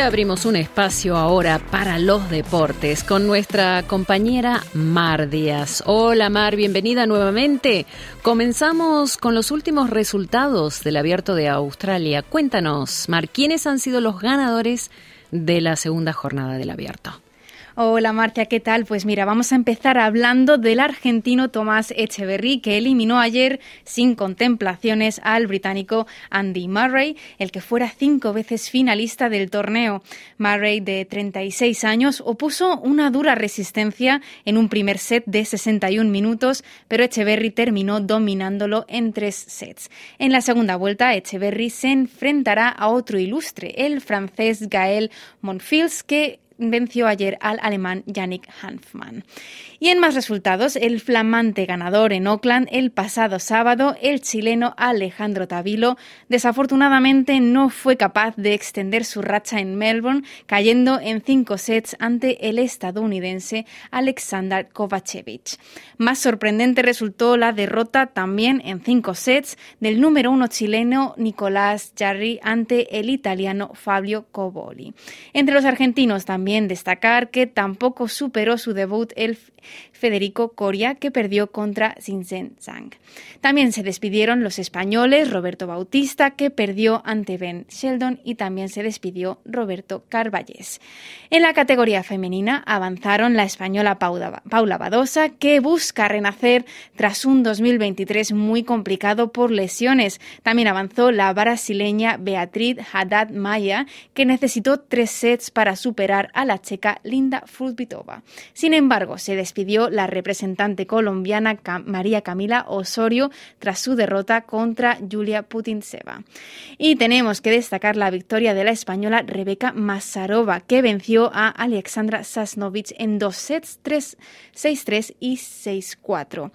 Abrimos un espacio ahora para los deportes con nuestra compañera Mar Díaz. Hola Mar, bienvenida nuevamente. Comenzamos con los últimos resultados del Abierto de Australia. Cuéntanos, Mar, ¿quiénes han sido los ganadores de la segunda jornada del Abierto? Hola Marcia, ¿qué tal? Pues mira, vamos a empezar hablando del argentino Tomás Echeverry, que eliminó ayer sin contemplaciones al británico Andy Murray, el que fuera cinco veces finalista del torneo. Murray, de 36 años, opuso una dura resistencia en un primer set de 61 minutos, pero Echeverry terminó dominándolo en tres sets. En la segunda vuelta, Echeverry se enfrentará a otro ilustre, el francés Gael Monfils, que venció ayer al alemán Yannick Hanfmann. Y en más resultados, el flamante ganador en Oakland el pasado sábado, el chileno Alejandro Tavilo, desafortunadamente no fue capaz de extender su racha en Melbourne, cayendo en cinco sets ante el estadounidense Alexander Kovacevic. Más sorprendente resultó la derrota también en cinco sets del número uno chileno Nicolás Jarry ante el italiano Fabio Coboli. Entre los argentinos también destacar que tampoco superó su debut el Federico Coria, que perdió contra Sinsen Zhang. También se despidieron los españoles Roberto Bautista, que perdió ante Ben Sheldon, y también se despidió Roberto Carballés. En la categoría femenina avanzaron la española Paula Badosa, que busca renacer tras un 2023 muy complicado por lesiones. También avanzó la brasileña Beatriz Haddad Maya, que necesitó tres sets para superar a la checa Linda Frutvitova. Sin embargo, se despidió pidió la representante colombiana María Camila Osorio tras su derrota contra Julia Putintseva. Y tenemos que destacar la victoria de la española Rebeca Masarova, que venció a Alexandra Sasnovich en dos sets 3, 6-3 y 6-4.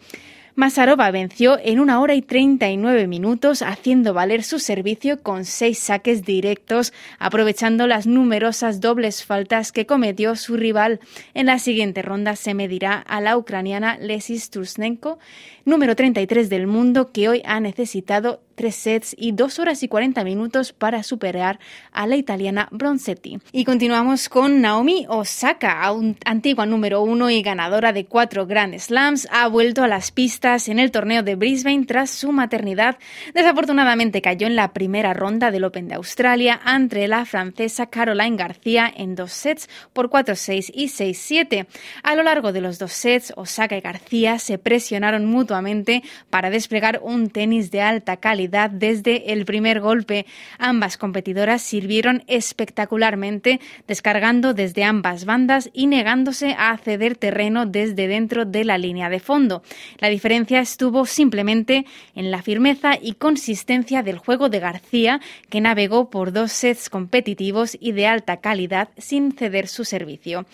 Masarova venció en una hora y 39 minutos, haciendo valer su servicio con seis saques directos, aprovechando las numerosas dobles faltas que cometió su rival. En la siguiente ronda se medirá a la ucraniana Lesis Trusnenko, número 33 del mundo, que hoy ha necesitado tres sets y dos horas y 40 minutos para superar a la italiana Bronzetti. Y continuamos con Naomi Osaka, antigua número uno y ganadora de cuatro Grand Slams, ha vuelto a las pistas en el torneo de Brisbane tras su maternidad. Desafortunadamente cayó en la primera ronda del Open de Australia ante la francesa Caroline García en dos sets por 4-6 y 6-7. A lo largo de los dos sets, Osaka y García se presionaron mutuamente para desplegar un tenis de alta calidad desde el primer golpe. Ambas competidoras sirvieron espectacularmente, descargando desde ambas bandas y negándose a ceder terreno desde dentro de la línea de fondo. La diferencia estuvo simplemente en la firmeza y consistencia del juego de García, que navegó por dos sets competitivos y de alta calidad sin ceder su servicio.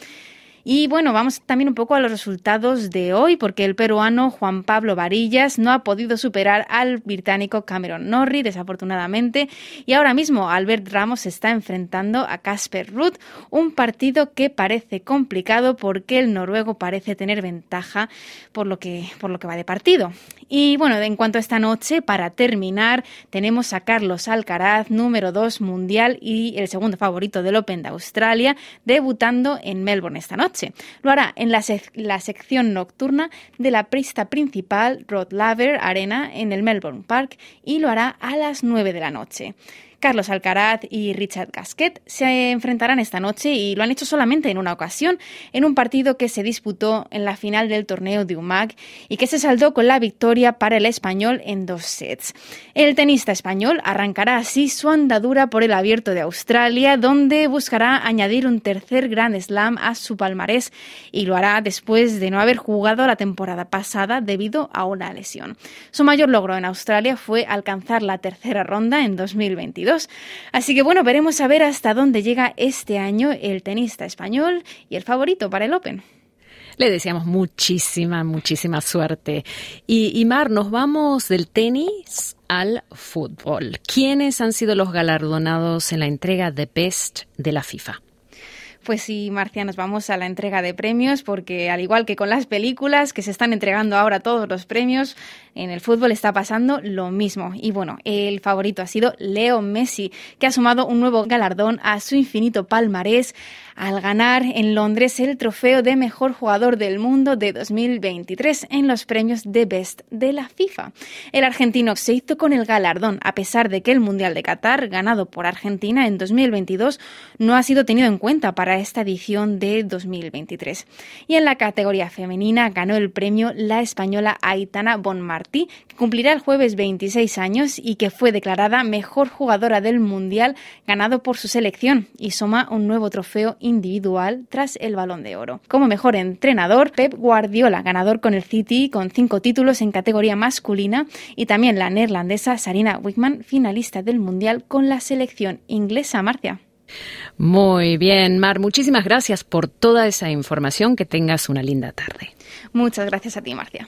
Y bueno, vamos también un poco a los resultados de hoy, porque el peruano Juan Pablo Varillas no ha podido superar al británico Cameron Norrie, desafortunadamente, y ahora mismo Albert Ramos está enfrentando a Casper Ruth, un partido que parece complicado porque el noruego parece tener ventaja por lo que, por lo que va de partido. Y bueno, en cuanto a esta noche, para terminar, tenemos a Carlos Alcaraz, número 2 mundial y el segundo favorito del Open de Australia, debutando en Melbourne esta noche. Lo hará en la, sección nocturna de la pista principal Rod Laver Arena en el Melbourne Park y lo hará a las 9 de la noche. Carlos Alcaraz y Richard Gasquet se enfrentarán esta noche y lo han hecho solamente en una ocasión, en un partido que se disputó en la final del torneo de UMAG y que se saldó con la victoria para el español en dos sets. El tenista español arrancará así su andadura por el abierto de Australia, donde buscará añadir un tercer Grand Slam a su palmarés y lo hará después de no haber jugado la temporada pasada debido a una lesión. Su mayor logro en Australia fue alcanzar la tercera ronda en 2022 Así que bueno, veremos a ver hasta dónde llega este año el tenista español y el favorito para el Open. Le deseamos muchísima, muchísima suerte. Y, y Mar, nos vamos del tenis al fútbol. ¿Quiénes han sido los galardonados en la entrega de Best de la FIFA? Pues sí, Marcia, nos vamos a la entrega de premios porque al igual que con las películas que se están entregando ahora todos los premios, en el fútbol está pasando lo mismo. Y bueno, el favorito ha sido Leo Messi, que ha sumado un nuevo galardón a su infinito palmarés al ganar en Londres el trofeo de mejor jugador del mundo de 2023 en los premios de Best de la FIFA. El argentino se hizo con el galardón a pesar de que el Mundial de Qatar, ganado por Argentina en 2022, no ha sido tenido en cuenta para esta edición de 2023. Y en la categoría femenina ganó el premio la española Aitana Que cumplirá el jueves 26 años y que fue declarada mejor jugadora del Mundial ganado por su selección y suma un nuevo trofeo individual tras el Balón de Oro. Como mejor entrenador, Pep Guardiola, ganador con el City con cinco títulos en categoría masculina, y también la neerlandesa Sarina Wickman, finalista del Mundial con la selección inglesa. Marcia. Muy bien, Mar, muchísimas gracias por toda esa información. Que tengas una linda tarde. Muchas gracias a ti, Marcia.